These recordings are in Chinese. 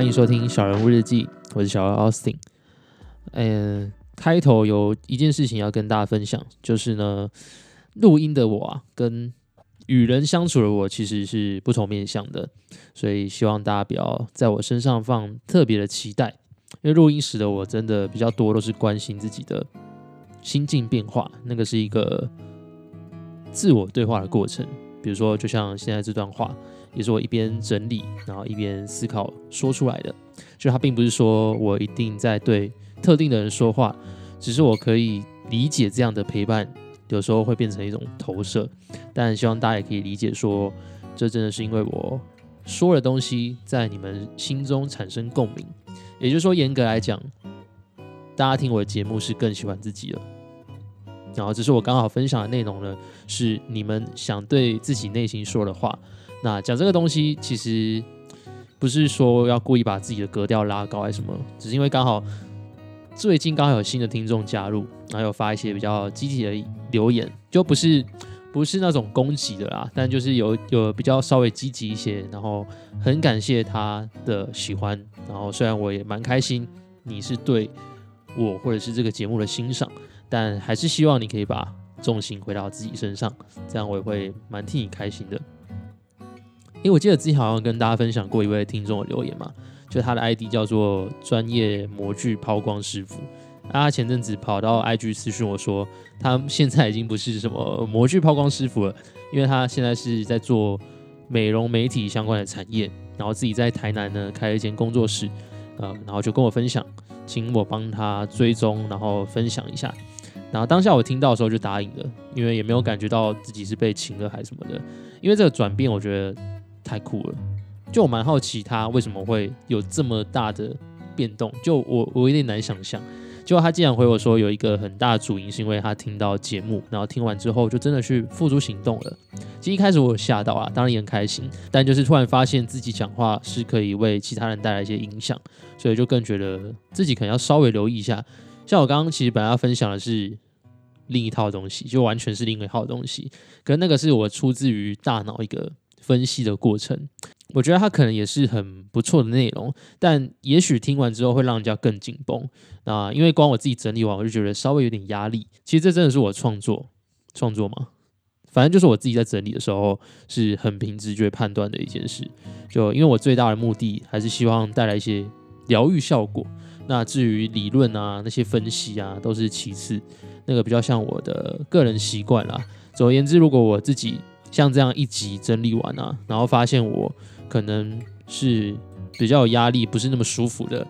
欢迎收听小人物日记，我是小人 Austin。嗯，开头有一件事情要跟大家分享，就是呢，录音的我啊，跟与人相处的我其实是不同面向的，所以希望大家不要在我身上放特别的期待，因为录音时的我真的比较多都是关心自己的心境变化，那个是一个自我对话的过程。比如说，就像现在这段话。也是我一边整理，然后一边思考说出来的。就它并不是说我一定在对特定的人说话，只是我可以理解这样的陪伴，有时候会变成一种投射。但希望大家也可以理解，说这真的是因为我说的东西在你们心中产生共鸣。也就是说，严格来讲，大家听我的节目是更喜欢自己了。然后，只是我刚好分享的内容呢，是你们想对自己内心说的话。那讲这个东西，其实不是说要故意把自己的格调拉高还是什么，只是因为刚好最近刚好有新的听众加入，然后有发一些比较积极的留言，就不是不是那种攻击的啦，但就是有有比较稍微积极一些，然后很感谢他的喜欢，然后虽然我也蛮开心你是对我或者是这个节目的欣赏，但还是希望你可以把重心回到自己身上，这样我也会蛮替你开心的。因为我记得之前好像跟大家分享过一位听众的留言嘛，就他的 ID 叫做专业模具抛光师傅，他前阵子跑到 IG 私讯我说，他现在已经不是什么模具抛光师傅了，因为他现在是在做美容媒体相关的产业，然后自己在台南呢开了一间工作室，呃，然后就跟我分享，请我帮他追踪，然后分享一下，然后当下我听到的时候就答应了，因为也没有感觉到自己是被请了还是什么的，因为这个转变我觉得。太酷了，就我蛮好奇他为什么会有这么大的变动，就我我有点难想象。就他竟然回我说有一个很大的主因是因为他听到节目，然后听完之后就真的去付诸行动了。其实一开始我有吓到啊，当然也很开心，但就是突然发现自己讲话是可以为其他人带来一些影响，所以就更觉得自己可能要稍微留意一下。像我刚刚其实本来要分享的是另一套东西，就完全是另一套东西，可那个是我出自于大脑一个。分析的过程，我觉得它可能也是很不错的内容，但也许听完之后会让人家更紧绷。那因为光我自己整理完，我就觉得稍微有点压力。其实这真的是我创作创作嘛，反正就是我自己在整理的时候是很凭直觉判断的一件事。就因为我最大的目的还是希望带来一些疗愈效果。那至于理论啊那些分析啊都是其次，那个比较像我的个人习惯啦。总而言之，如果我自己。像这样一集整理完啊，然后发现我可能是比较有压力，不是那么舒服的，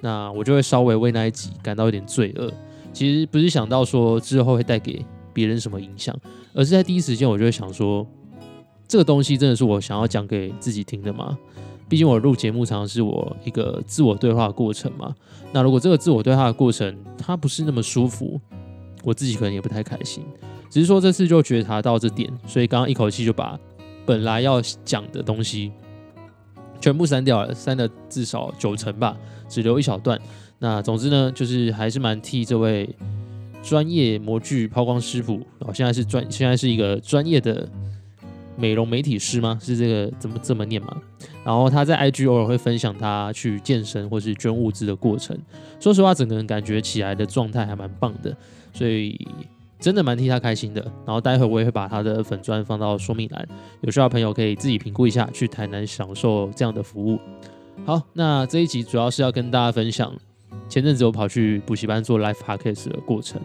那我就会稍微为那一集感到有点罪恶。其实不是想到说之后会带给别人什么影响，而是在第一时间我就会想说，这个东西真的是我想要讲给自己听的吗？毕竟我录节目常常是我一个自我对话过程嘛。那如果这个自我对话的过程它不是那么舒服，我自己可能也不太开心。只是说这次就觉察到这点，所以刚刚一口气就把本来要讲的东西全部删掉了，删了至少九成吧，只留一小段。那总之呢，就是还是蛮替这位专业模具抛光师傅，哦，现在是专，现在是一个专业的美容媒体师吗？是这个怎么这么念吗？然后他在 IG 偶尔会分享他去健身或是捐物资的过程。说实话，整个人感觉起来的状态还蛮棒的，所以。真的蛮替他开心的，然后待会我也会把他的粉砖放到说明栏，有需要朋友可以自己评估一下，去台南享受这样的服务。好，那这一集主要是要跟大家分享，前阵子我跑去补习班做 live podcast 的过程，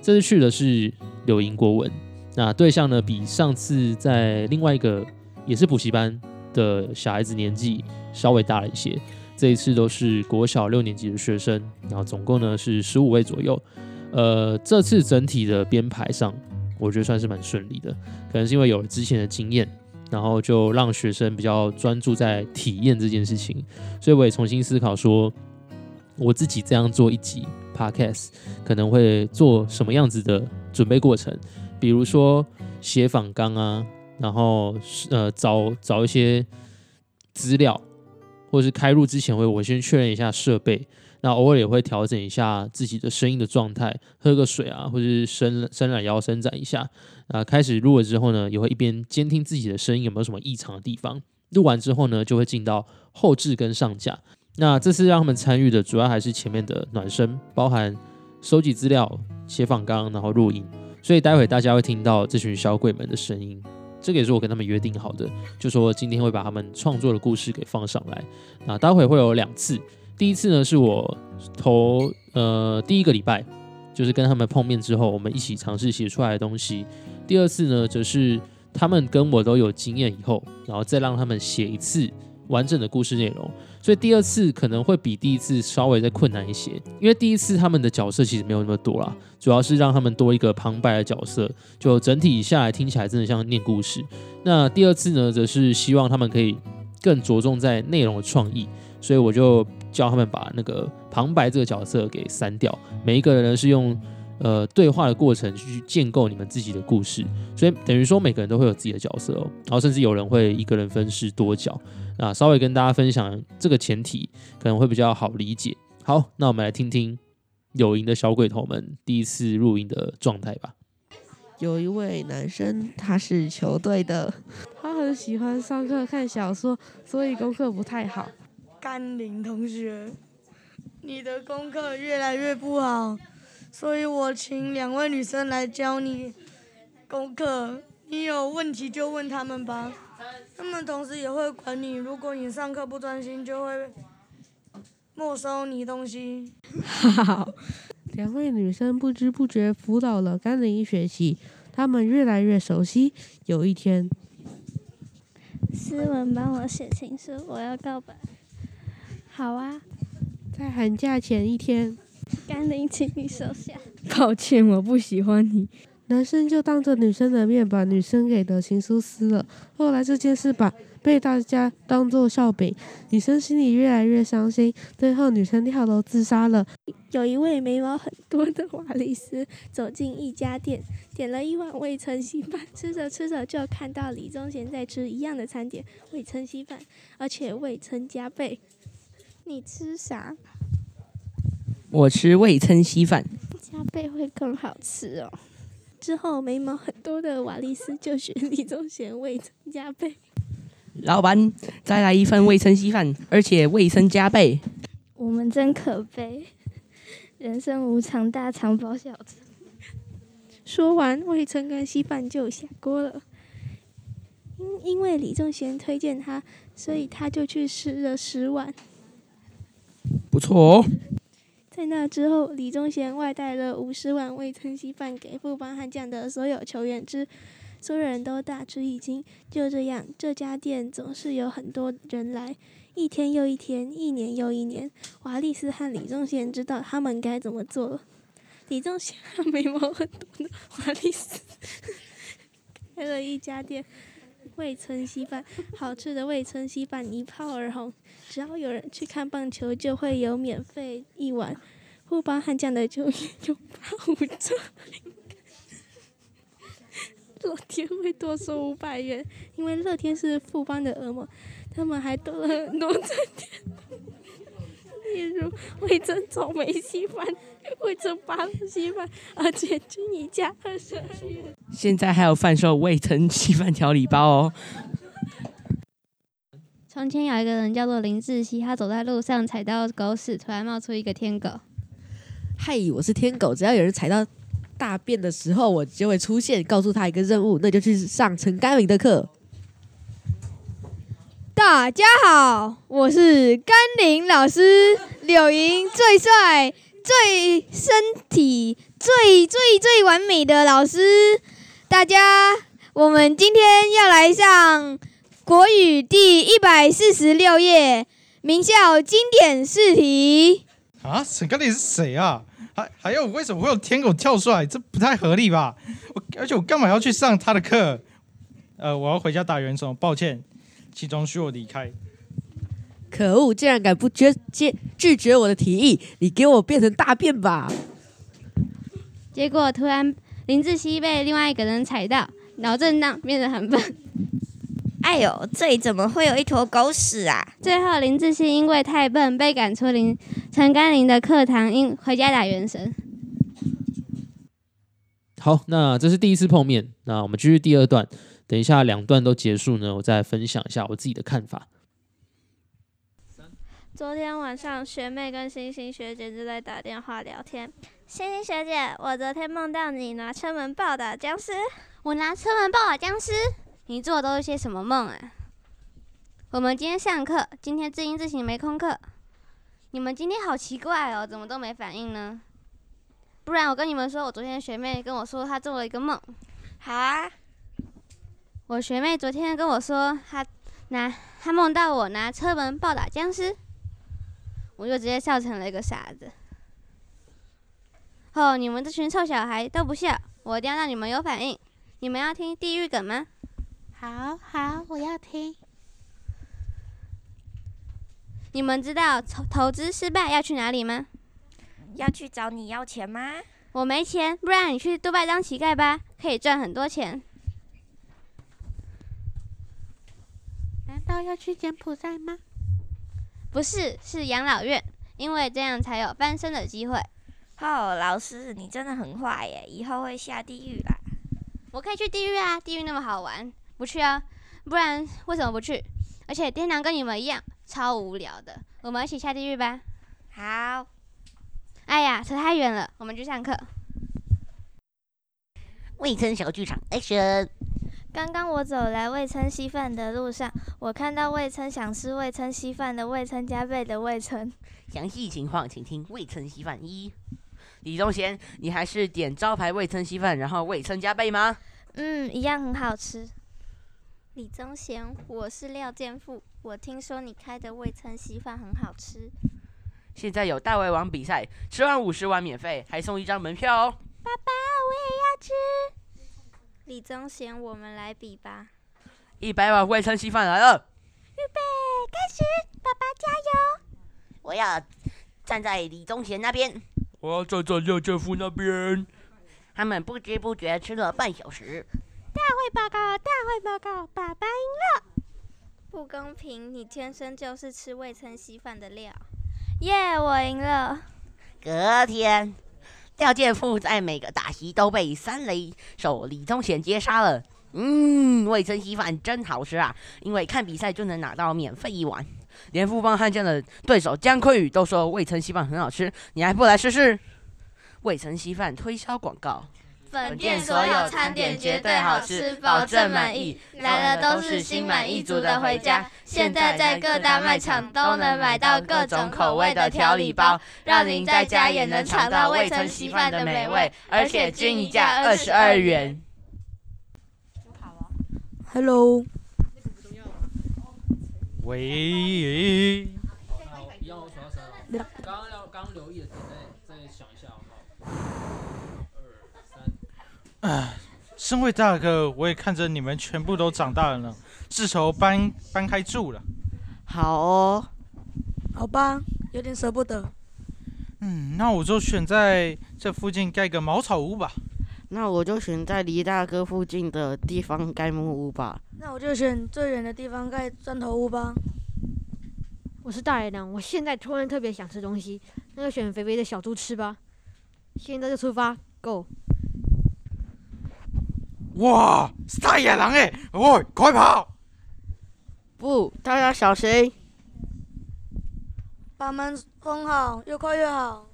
这次去的是柳营国文，那对象呢比上次在另外一个也是补习班的小孩子年纪稍微大了一些，这一次都是国小六年级的学生，然后总共呢是十五位左右。呃，这次整体的编排上，我觉得算是蛮顺利的。可能是因为有了之前的经验，然后就让学生比较专注在体验这件事情。所以我也重新思考说，我自己这样做一集 podcast，可能会做什么样子的准备过程？比如说写访纲啊，然后呃找找一些资料，或者是开录之前会我先确认一下设备。那偶尔也会调整一下自己的声音的状态，喝个水啊，或者是伸伸懒腰伸展一下。啊，开始录了之后呢，也会一边监听自己的声音有没有什么异常的地方，录完之后呢，就会进到后置跟上架。那这次让他们参与的主要还是前面的暖身，包含收集资料、写访纲，然后录音。所以待会大家会听到这群小鬼们的声音，这个也是我跟他们约定好的，就说今天会把他们创作的故事给放上来。那待会会有两次，第一次呢是我头呃第一个礼拜，就是跟他们碰面之后，我们一起尝试写出来的东西。第二次呢，则是他们跟我都有经验以后，然后再让他们写一次完整的故事内容。所以第二次可能会比第一次稍微再困难一些，因为第一次他们的角色其实没有那么多啦，主要是让他们多一个旁白的角色，就整体下来听起来真的像念故事。那第二次呢，则是希望他们可以更着重在内容的创意，所以我就教他们把那个旁白这个角色给删掉，每一个人呢是用呃对话的过程去建构你们自己的故事，所以等于说每个人都会有自己的角色哦，然后甚至有人会一个人分饰多角。那，稍微跟大家分享这个前提，可能会比较好理解。好，那我们来听听有赢的小鬼头们第一次录音的状态吧。有一位男生，他是球队的，他很喜欢上课看小说，所以功课不太好。甘霖同学，你的功课越来越不好，所以我请两位女生来教你功课。你有问题就问他们吧。他们同时也会管你，如果你上课不专心，就会没收你东西。好，两位女生不知不觉辅导了甘霖一学期，他们越来越熟悉。有一天，思文帮我写情书，我要告白。好啊，在寒假前一天，甘霖，请你收下。抱歉，我不喜欢你。男生就当着女生的面把女生给的情书撕了。后来这件事把被大家当做笑柄，女生心里越来越伤心。最后女生跳楼自杀了。有一位眉毛很多的瓦里斯走进一家店，点了一碗味噌稀饭，吃着吃着就看到李宗贤在吃一样的餐点——味噌稀饭，而且味噌加倍。你吃啥？我吃味噌稀饭，加倍会更好吃哦。之后眉毛很多的瓦丽斯就选李宗贤味噌加倍。老板，再来一份味噌稀饭，而且味噌加倍。我们真可悲，人生无常，大肠包小子。说完，味噌跟稀饭就下锅了。因因为李宗贤推荐他，所以他就去吃了十碗。错。在那之后，李宗贤外带了五十碗味噌稀饭给富邦悍将的所有球员吃，所有人都大吃一惊。就这样，这家店总是有很多人来，一天又一天，一年又一年。华丽斯和李宗贤知道他们该怎么做了。李宗贤眉毛很多的华丽斯开了一家店，味噌稀饭，好吃的味噌稀饭一炮而红。只要有人去看棒球，就会有免费一碗。富邦悍将的球员有八五折，乐天会多收五百元，因为乐天是富邦的恶魔。他们还多了很多餐点，例如味增草莓稀饭、味增八乐稀饭，而且均一价二十二元。现在还有贩售味噌稀饭调理包哦。从前有一个人叫做林志熙，他走在路上踩到狗屎，突然冒出一个天狗。嗨，我是天狗，只要有人踩到大便的时候，我就会出现，告诉他一个任务，那就去上陈甘霖的课。大家好，我是甘霖老师，柳莹最帅、最身体最最最完美的老师。大家，我们今天要来上。国语第一百四十六页，名校经典试题。啊，沈甘霖是谁啊？还还有，为什么会有天狗跳出来？这不太合理吧？我而且我干嘛要去上他的课？呃，我要回家打元首，抱歉，其中需我离开。可恶，竟然敢不拒拒拒绝我的提议！你给我变成大便吧！结果突然林志熙被另外一个人踩到，脑震荡，变得很笨。哎呦，这里怎么会有一坨狗屎啊！最后林志熙因为太笨，被赶出林陈甘霖的课堂，因回家打原神。好，那这是第一次碰面，那我们继续第二段。等一下两段都结束呢，我再分享一下我自己的看法。昨天晚上，学妹跟星星学姐就在打电话聊天。星星学姐，我昨天梦到你拿车门暴打僵尸。我拿车门暴打僵尸？你做的都是些什么梦啊？我们今天上课，今天自音自行没空课。你们今天好奇怪哦，怎么都没反应呢？不然我跟你们说，我昨天学妹跟我说她做了一个梦。好啊。我学妹昨天跟我说，她拿她梦到我拿车门暴打僵尸。我就直接笑成了一个傻子。哦，你们这群臭小孩都不笑，我一定要让你们有反应。你们要听地狱梗吗？好好，我要听。你们知道投投资失败要去哪里吗？要去找你要钱吗？我没钱，不然你去杜拜当乞丐吧，可以赚很多钱。难道要去柬埔寨吗？不是，是养老院，因为这样才有翻身的机会。哦，老师，你真的很坏耶，以后会下地狱啦。我可以去地狱啊，地狱那么好玩，不去啊？不然为什么不去？而且天堂跟你们一样超无聊的，我们一起下地狱吧。好。哎呀，扯太远了，我们去上课。卫生小剧场，Action！刚刚我走来味噌稀饭的路上，我看到味噌想吃味噌稀饭的味噌加倍的味噌。详细情况请听味噌稀饭一。李宗贤，你还是点招牌味噌稀饭，然后味噌加倍吗？嗯，一样很好吃。李宗贤，我是廖健富，我听说你开的味噌稀饭很好吃。现在有大胃王比赛，吃完五十碗免费，还送一张门票哦。爸爸，我也要吃。李宗贤，我们来比吧！一百碗味噌稀饭来了，预备开始！爸爸加油！我要站在李宗贤那边，我要站在廖建富那边。他们不知不觉吃了半小时。大会报告！大会报告！爸爸赢了！不公平！你天生就是吃味噌稀饭的料。耶！我赢了。隔天。廖健富在每个大席都被三雷手李宗贤接杀了。嗯，味噌稀饭真好吃啊！因为看比赛就能拿到免费一碗。连富邦悍将的对手姜昆宇都说味噌稀饭很好吃，你还不来试试？味噌稀饭推销广告。本店所有餐点绝对好吃，保证满意。来了都是心满意足的回家。现在在各大卖场都能买到各种口味的调理包，让您在家也能尝到味噌稀饭的美味，而且均一价二十二元。Hello。喂。刚刚要刚留意的，再再想一下好不好？唉，身为大哥，我也看着你们全部都长大了呢，是时候搬搬开住了。好哦，好吧，有点舍不得。嗯，那我就选在这附近盖个茅草屋吧。那我就选在离大哥附近的地方盖木屋吧。那我就选最远的地方盖砖头屋吧。我是大野狼，我现在突然特别想吃东西，那就选肥肥的小猪吃吧。现在就出发，Go！哇，是大野狼哎！喂，快跑！不，大家小心！把门封好，越快越好。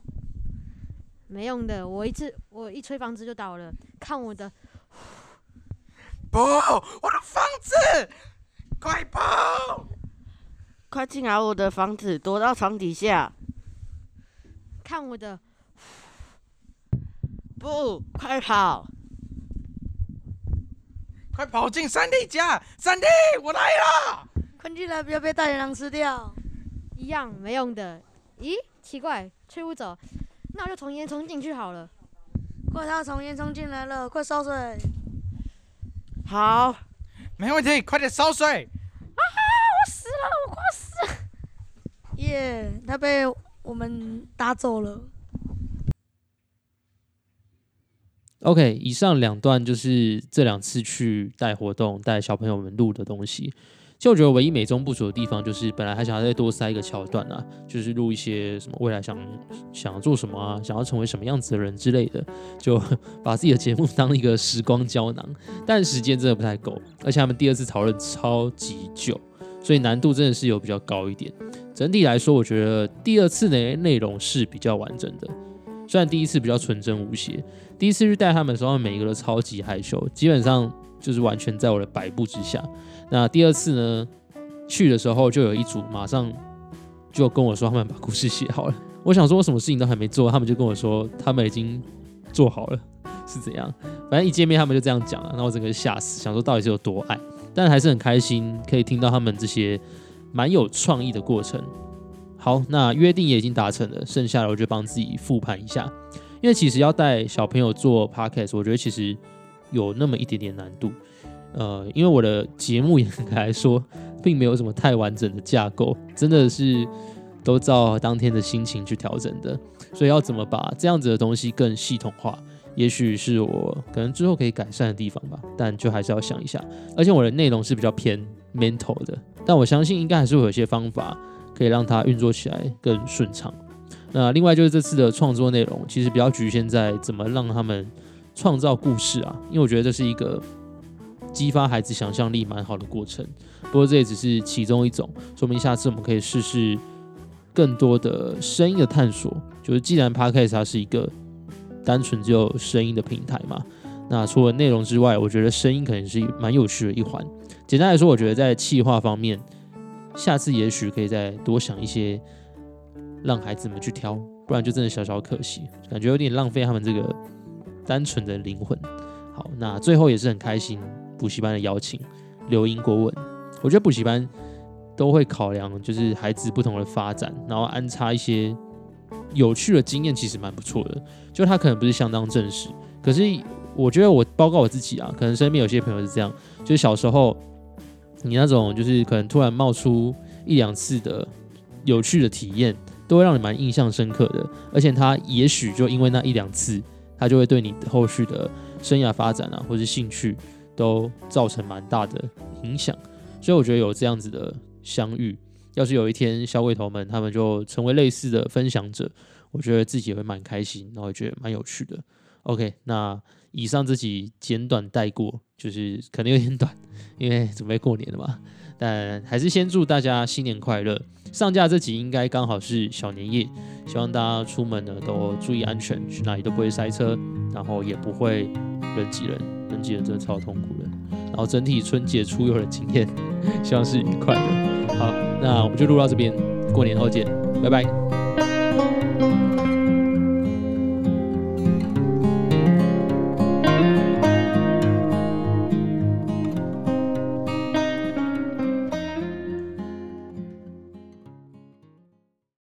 没用的，我一次我一吹房子就倒了。看我的！不，我的房子！快跑！快进来我的房子，躲到床底下。看我的！不，快跑！快跑进三弟家！三弟，我来了！快进来，不要被大野狼吃掉。一样没用的。咦，奇怪，吹不走，那我就从烟囱进去好了。快，他从烟囱进来了，快烧水。好，没问题，快点烧水。啊哈，我死了，我快死了。耶，他被我们打走了。OK，以上两段就是这两次去带活动、带小朋友们录的东西。其实我觉得唯一美中不足的地方，就是本来还想再多塞一个桥段啊，就是录一些什么未来想想要做什么啊，想要成为什么样子的人之类的，就 把自己的节目当一个时光胶囊，但时间真的不太够，而且他们第二次讨论超级久，所以难度真的是有比较高一点。整体来说，我觉得第二次的内容是比较完整的，虽然第一次比较纯真无邪，第一次去带他们的时候，每一个都超级害羞，基本上就是完全在我的摆布之下。那第二次呢？去的时候就有一组马上就跟我说他们把故事写好了。我想说我什么事情都还没做，他们就跟我说他们已经做好了，是怎样？反正一见面他们就这样讲了，那我整个吓死，想说到底是有多爱，但还是很开心可以听到他们这些蛮有创意的过程。好，那约定也已经达成了，剩下的我就帮自己复盘一下，因为其实要带小朋友做 podcast，我觉得其实有那么一点点难度。呃，因为我的节目严格来说，并没有什么太完整的架构，真的是都照当天的心情去调整的，所以要怎么把这样子的东西更系统化，也许是我可能之后可以改善的地方吧，但就还是要想一下。而且我的内容是比较偏 mental 的，但我相信应该还是会有些方法可以让它运作起来更顺畅。那另外就是这次的创作内容，其实比较局限在怎么让他们创造故事啊，因为我觉得这是一个。激发孩子想象力蛮好的过程，不过这也只是其中一种。说明下次我们可以试试更多的声音的探索。就是既然 Podcast 它是一个单纯只有声音的平台嘛，那除了内容之外，我觉得声音可能是蛮有趣的一环。简单来说，我觉得在气化方面，下次也许可以再多想一些，让孩子们去挑，不然就真的小小可惜，感觉有点浪费他们这个单纯的灵魂。好，那最后也是很开心。补习班的邀请，留英国文，我觉得补习班都会考量，就是孩子不同的发展，然后安插一些有趣的经验，其实蛮不错的。就他可能不是相当正式，可是我觉得我报告我自己啊，可能身边有些朋友是这样，就是小时候你那种就是可能突然冒出一两次的有趣的体验，都会让你蛮印象深刻的，而且他也许就因为那一两次，他就会对你后续的生涯发展啊，或是兴趣。都造成蛮大的影响，所以我觉得有这样子的相遇，要是有一天小鬼头们他们就成为类似的分享者，我觉得自己也会蛮开心，然后也觉得蛮有趣的。OK，那以上这集简短带过，就是可能有点短，因为准备过年了嘛。但还是先祝大家新年快乐！上架这集应该刚好是小年夜，希望大家出门呢都注意安全，去哪里都不会塞车，然后也不会人挤人。人挤人真的超痛苦的，然后整体春节出游的经验，希望是愉快的。好，那我们就录到这边，过年后见，拜拜。